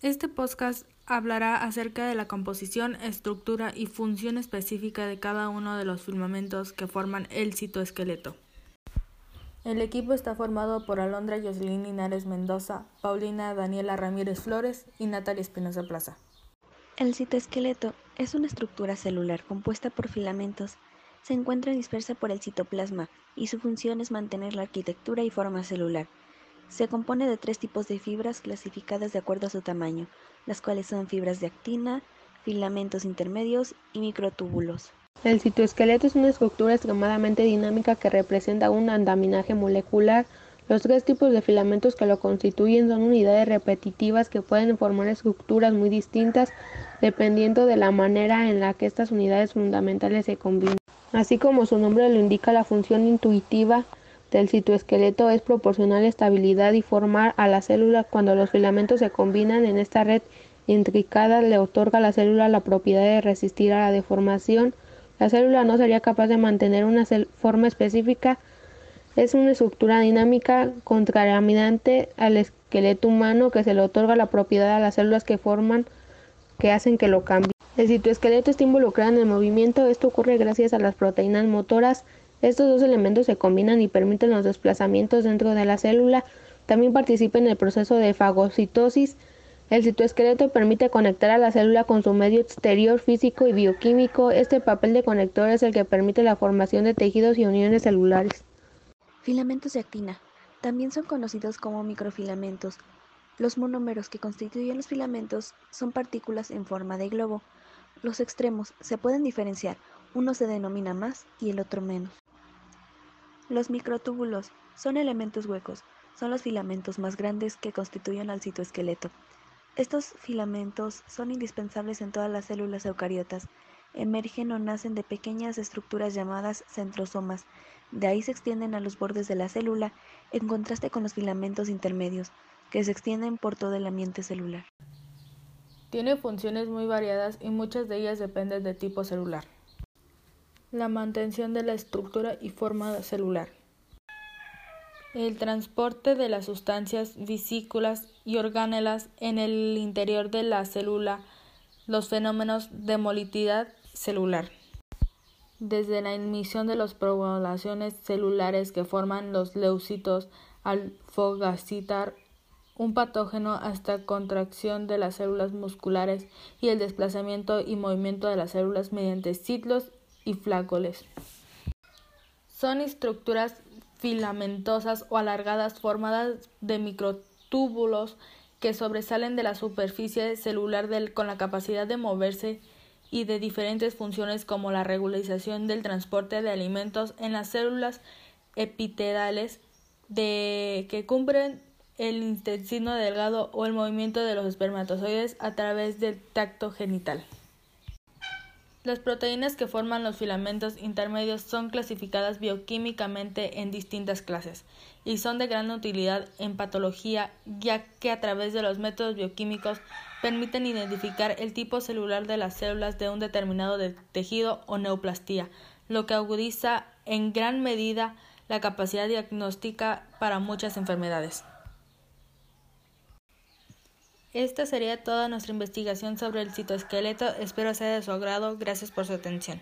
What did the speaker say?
Este podcast hablará acerca de la composición, estructura y función específica de cada uno de los filamentos que forman el citoesqueleto. El equipo está formado por Alondra Jocelyn Linares Mendoza, Paulina Daniela Ramírez Flores y Natalia Espinosa Plaza. El citoesqueleto es una estructura celular compuesta por filamentos. Se encuentra dispersa por el citoplasma y su función es mantener la arquitectura y forma celular. Se compone de tres tipos de fibras clasificadas de acuerdo a su tamaño, las cuales son fibras de actina, filamentos intermedios y microtúbulos. El citoesqueleto es una estructura extremadamente dinámica que representa un andaminaje molecular. Los tres tipos de filamentos que lo constituyen son unidades repetitivas que pueden formar estructuras muy distintas dependiendo de la manera en la que estas unidades fundamentales se combinan. Así como su nombre lo indica, la función intuitiva del citoesqueleto es proporcionar estabilidad y formar a la célula cuando los filamentos se combinan en esta red intricada le otorga a la célula la propiedad de resistir a la deformación. La célula no sería capaz de mantener una forma específica. Es una estructura dinámica contrariamente al esqueleto humano que se le otorga la propiedad a las células que forman que hacen que lo cambie. El citoesqueleto está involucrado en el movimiento. Esto ocurre gracias a las proteínas motoras estos dos elementos se combinan y permiten los desplazamientos dentro de la célula. También participa en el proceso de fagocitosis. El citoesqueleto permite conectar a la célula con su medio exterior físico y bioquímico. Este papel de conector es el que permite la formación de tejidos y uniones celulares. Filamentos de actina. También son conocidos como microfilamentos. Los monómeros que constituyen los filamentos son partículas en forma de globo. Los extremos se pueden diferenciar, uno se denomina más y el otro menos. Los microtúbulos son elementos huecos, son los filamentos más grandes que constituyen al citoesqueleto. Estos filamentos son indispensables en todas las células eucariotas. Emergen o nacen de pequeñas estructuras llamadas centrosomas. De ahí se extienden a los bordes de la célula, en contraste con los filamentos intermedios, que se extienden por todo el ambiente celular. Tiene funciones muy variadas y muchas de ellas dependen del tipo celular la mantención de la estructura y forma celular, el transporte de las sustancias vesículas y organelas en el interior de la célula, los fenómenos de motilidad celular. Desde la emisión de las poblaciones celulares que forman los leucitos al fogacitar un patógeno hasta contracción de las células musculares y el desplazamiento y movimiento de las células mediante ciclos Son estructuras filamentosas o alargadas formadas de microtúbulos que sobresalen de la superficie celular con la capacidad de moverse y de diferentes funciones como la regularización del transporte de alimentos en las células epitelales de que cumplen el intestino delgado o el movimiento de los espermatozoides a través del tacto genital. Las proteínas que forman los filamentos intermedios son clasificadas bioquímicamente en distintas clases y son de gran utilidad en patología ya que a través de los métodos bioquímicos permiten identificar el tipo celular de las células de un determinado tejido o neoplastía, lo que agudiza en gran medida la capacidad diagnóstica para muchas enfermedades. Esta sería toda nuestra investigación sobre el citoesqueleto. Espero sea de su agrado. Gracias por su atención.